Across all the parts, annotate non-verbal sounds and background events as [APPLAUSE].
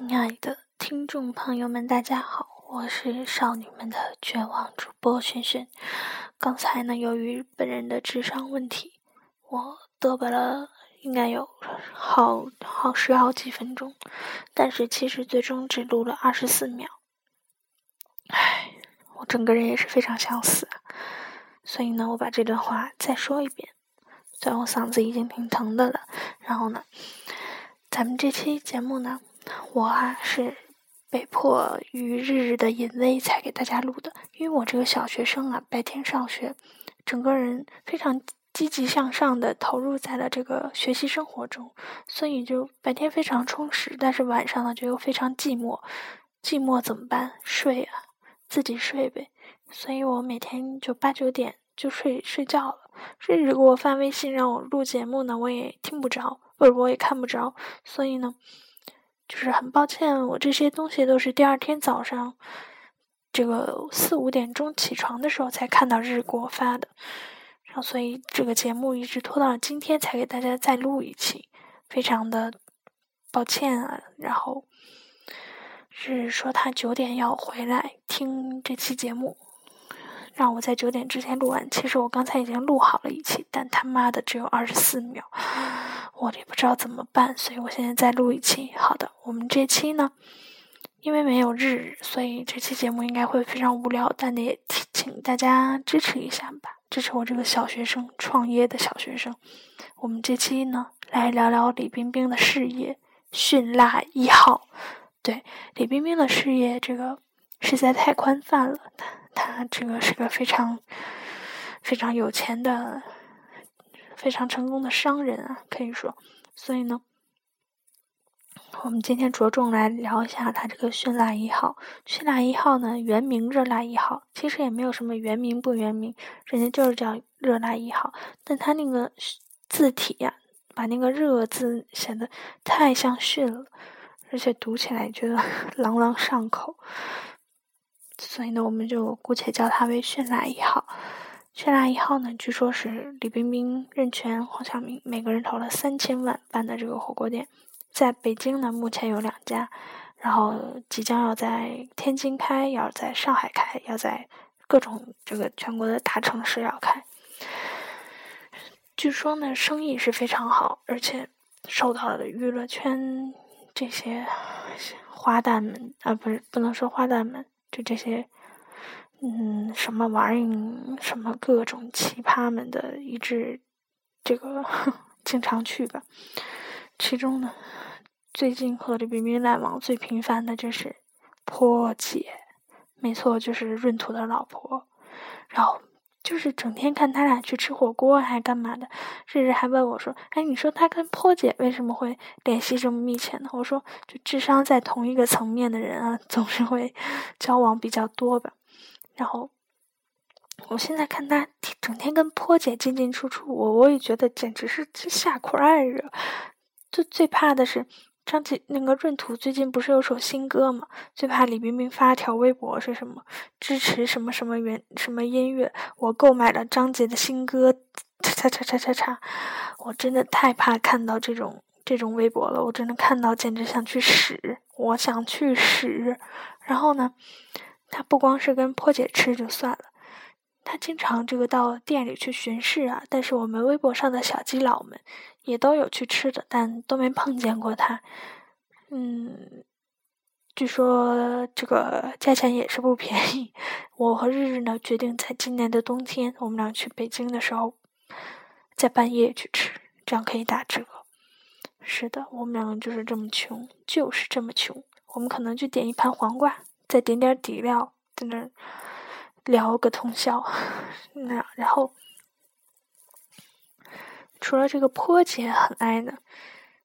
亲爱的听众朋友们，大家好，我是少女们的绝望主播萱萱。刚才呢，由于本人的智商问题，我嘚啵了应该有好好十好几分钟，但是其实最终只录了二十四秒。唉，我整个人也是非常想死，所以呢，我把这段话再说一遍。虽然我嗓子已经挺疼的了，然后呢，咱们这期节目呢。我啊是被迫于日日的淫威才给大家录的，因为我这个小学生啊，白天上学，整个人非常积极向上的投入在了这个学习生活中，所以就白天非常充实，但是晚上呢就又非常寂寞，寂寞怎么办？睡啊，自己睡呗。所以我每天就八九点就睡睡觉了，甚至给我发微信让我录节目呢，我也听不着，或者我也看不着，所以呢。就是很抱歉，我这些东西都是第二天早上，这个四五点钟起床的时候才看到日给我发的，然后所以这个节目一直拖到了今天才给大家再录一期，非常的抱歉啊。然后是说他九点要回来听这期节目。让我在九点之前录完。其实我刚才已经录好了一期，但他妈的只有二十四秒，我也不知道怎么办，所以我现在再录一期。好的，我们这期呢，因为没有日，所以这期节目应该会非常无聊，但也请大家支持一下吧，支持我这个小学生创业的小学生。我们这期呢，来聊聊李冰冰的事业，迅辣一号。对，李冰冰的事业，这个实在太宽泛了。他这个是个非常非常有钱的、非常成功的商人啊，可以说。所以呢，我们今天着重来聊一下他这个绚辣一号。绚辣一号呢，原名热辣一号，其实也没有什么原名不原名，人家就是叫热辣一号。但他那个字体呀，把那个“热”字显得太像迅了，而且读起来觉得 [LAUGHS] 朗朗上口。所以呢，我们就姑且叫它为“绚辣一号”。绚辣一号呢，据说是李冰冰、任泉、黄晓明每个人投了三千万办的这个火锅店。在北京呢，目前有两家，然后即将要在天津开，要在上海开，要在各种这个全国的大城市要开。据说呢，生意是非常好，而且受到了娱乐圈这些花旦们啊，不是不能说花旦们。就这些，嗯，什么玩意，什么各种奇葩们的一致，这个经常去吧。其中呢，最近和李冰冰来往最频繁的就是坡姐，没错，就是闰土的老婆。然后就是整天看他俩去吃火锅，还干嘛的？甚至还问我说：“哎，你说他跟坡姐为什么会联系这么密切呢？”我说：“就智商在同一个层面的人啊，总是会交往比较多吧。”然后我现在看他整天跟坡姐进进出出，我我也觉得简直是吓块儿啊！最最怕的是。张杰那个闰土最近不是有首新歌吗？最怕李冰冰发条微博是什么？支持什么什么原什么音乐？我购买了张杰的新歌，叉叉叉叉叉！我真的太怕看到这种这种微博了，我真的看到简直想去屎！我想去屎！然后呢，他不光是跟坡姐吃就算了，他经常这个到店里去巡视啊。但是我们微博上的小基佬们。也都有去吃的，但都没碰见过他。嗯，据说这个价钱也是不便宜。我和日日呢决定在今年的冬天，我们俩去北京的时候，在半夜去吃，这样可以打折。是的，我们两个就是这么穷，就是这么穷。我们可能就点一盘黄瓜，再点点底料，在那聊个通宵。那然后。除了这个坡姐很爱呢，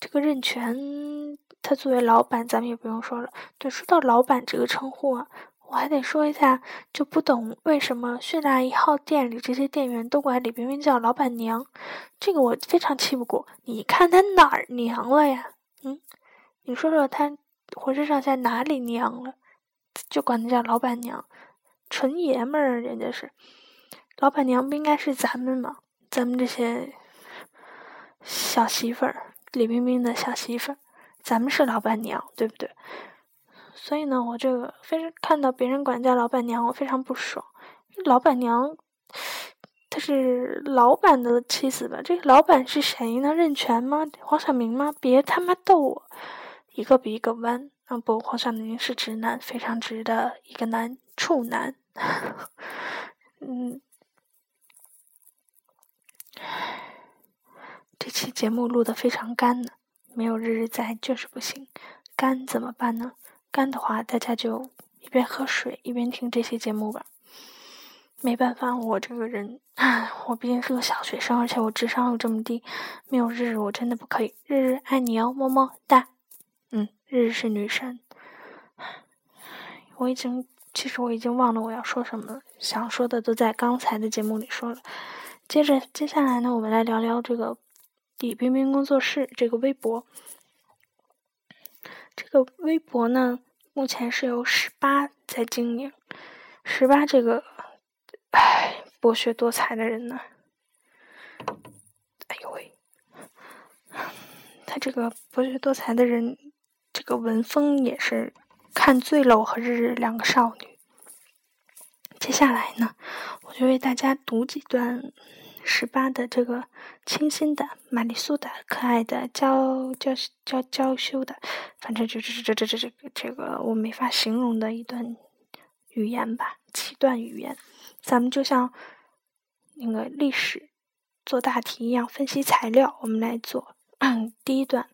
这个任泉他作为老板，咱们也不用说了。对，说到老板这个称呼啊，我还得说一下，就不懂为什么绚辣一号店里这些店员都管李冰冰叫老板娘，这个我非常气不过。你看他哪儿娘了呀？嗯，你说说他浑身上下哪里娘了？就管他叫老板娘，纯爷们儿，人家是老板娘，不应该是咱们吗？咱们这些。小媳妇儿，李冰冰的小媳妇儿，咱们是老板娘，对不对？所以呢，我这个非常看到别人管叫老板娘，我非常不爽。老板娘，她是老板的妻子吧？这个老板是谁呢？任泉吗？黄晓明吗？别他妈逗我！一个比一个弯。啊不，黄晓明是直男，非常直的一个男处男。[LAUGHS] 嗯。这期节目录的非常干呢，没有日日在就是不行。干怎么办呢？干的话，大家就一边喝水一边听这些节目吧。没办法，我这个人，[LAUGHS] 我毕竟是个小学生，而且我智商又这么低，没有日日我真的不可以。日日爱你哦，么么哒。嗯，日日是女神。我已经，其实我已经忘了我要说什么了，想说的都在刚才的节目里说了。接着，接下来呢，我们来聊聊这个。李冰冰工作室这个微博，这个微博呢，目前是由十八在经营。十八这个，唉，博学多才的人呢，哎呦喂，[LAUGHS] 他这个博学多才的人，个文风也是看醉了我和日日两个少女。接下来呢，我就为大家读几段。十八的这个清新的、玛丽苏的、可爱的、娇娇娇娇羞的，反正就是这这这这这这个我没法形容的一段语言吧，七段语言。咱们就像那个历史做大题一样分析材料，我们来做 [COUGHS] 第一段。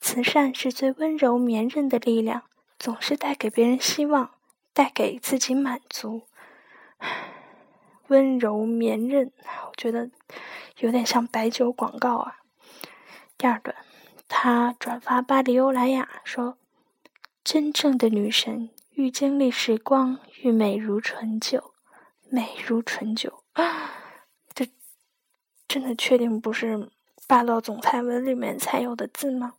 慈善是最温柔绵韧的力量，总是带给别人希望，带给自己满足。[SIGHS] 温柔绵韧，我觉得有点像白酒广告啊。第二段，他转发巴黎欧莱雅说：“真正的女神愈经历时光愈美如醇酒，美如醇酒。[GASPS] ”，这真的确定不是霸道总裁文里面才有的字吗？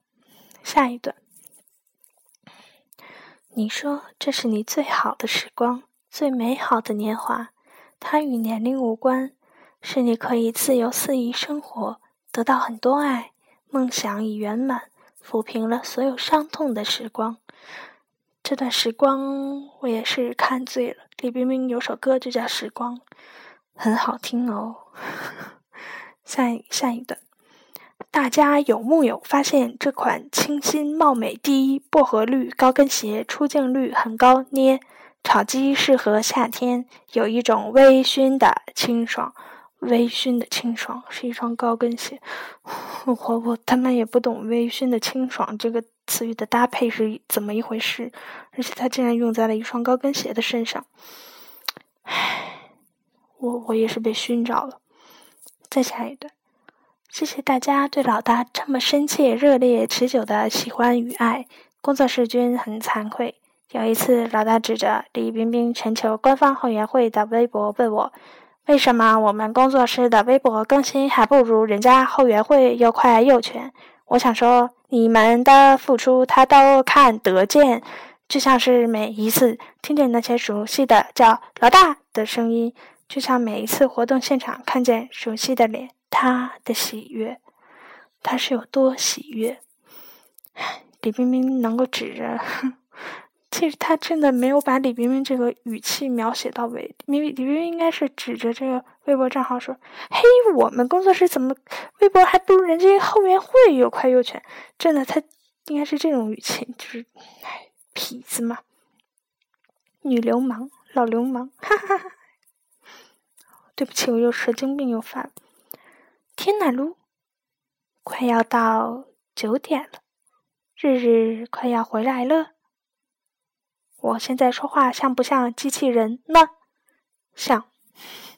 下一段，你说这是你最好的时光，最美好的年华。它与年龄无关，是你可以自由肆意生活，得到很多爱，梦想已圆满，抚平了所有伤痛的时光。这段时光我也是看醉了。李冰冰有首歌就叫《时光》，很好听哦。[LAUGHS] 下一下一段，大家有木有发现这款清新貌美第一薄荷绿高跟鞋出镜率很高？捏。炒鸡适合夏天，有一种微醺的清爽，微醺的清爽是一双高跟鞋。我我他妈也不懂微醺的清爽这个词语的搭配是怎么一回事，而且它竟然用在了一双高跟鞋的身上。唉，我我也是被熏着了。再下一段，谢谢大家对老大这么深切、热烈、持久的喜欢与爱。工作室君很惭愧。有一次，老大指着李冰冰全球官方后援会的微博问我：“为什么我们工作室的微博更新还不如人家后援会又快又全？”我想说，你们的付出他都看得见，就像是每一次听见那些熟悉的叫“老大”的声音，就像每一次活动现场看见熟悉的脸，他的喜悦，他是有多喜悦？[SIGHS] 李冰冰能够指着。[LAUGHS] 其实他真的没有把李冰冰这个语气描写到位。李李冰冰应该是指着这个微博账号说：“嘿，我们工作室怎么微博还不如人家后援会又快又全？”真的，他应该是这种语气，就是，痞子嘛，女流氓，老流氓，[LAUGHS] 哈哈哈。对不起，我又神经病又犯了。天呐，噜，快要到九点了，日日快要回来了。我现在说话像不像机器人呢？像。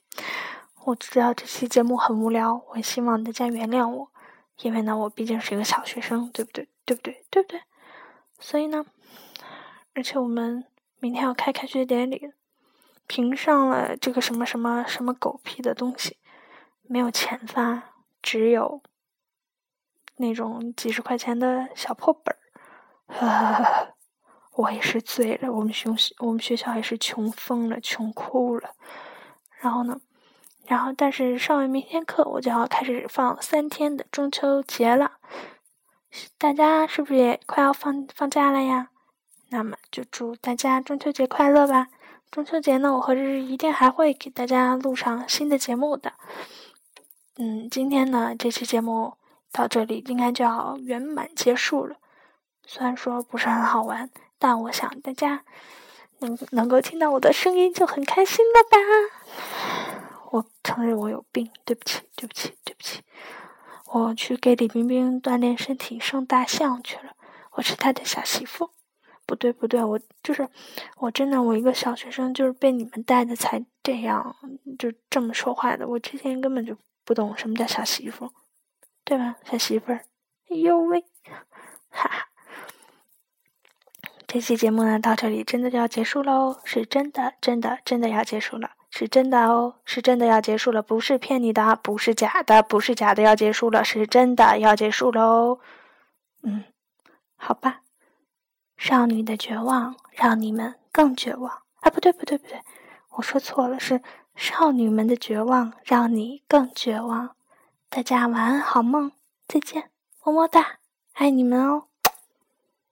[LAUGHS] 我知道这期节目很无聊，我希望大家原谅我，因为呢，我毕竟是一个小学生，对不对？对不对？对不对？所以呢，而且我们明天要开开学典礼，评上了这个什么什么什么狗屁的东西，没有钱发，只有那种几十块钱的小破本儿。[LAUGHS] 我也是醉了，我们学我们学校也是穷疯了，穷哭了。然后呢，然后但是上完明天课，我就要开始放三天的中秋节了。大家是不是也快要放放假了呀？那么就祝大家中秋节快乐吧！中秋节呢，我和日日一定还会给大家录上新的节目的。嗯，今天呢，这期节目到这里应该就要圆满结束了。虽然说不是很好玩，但我想大家能能够听到我的声音就很开心了吧？我承认我有病，对不起，对不起，对不起。我去给李冰冰锻炼身体，生大象去了。我是他的小媳妇，不对不对，我就是我真的，我一个小学生就是被你们带的才这样，就这么说话的。我之前根本就不懂什么叫小媳妇，对吧？小媳妇儿，哎呦喂，哈哈。这期节目呢，到这里真的就要结束喽，是真的，真的，真的要结束了。是真的哦，是真的要结束了，不是骗你的，不是假的，不是假的要结束了，是真的要结束喽。嗯，好吧，少女的绝望让你们更绝望啊！不对，不对，不对，我说错了，是少女们的绝望让你更绝望。大家晚安，好梦，再见，么么哒，爱你们哦。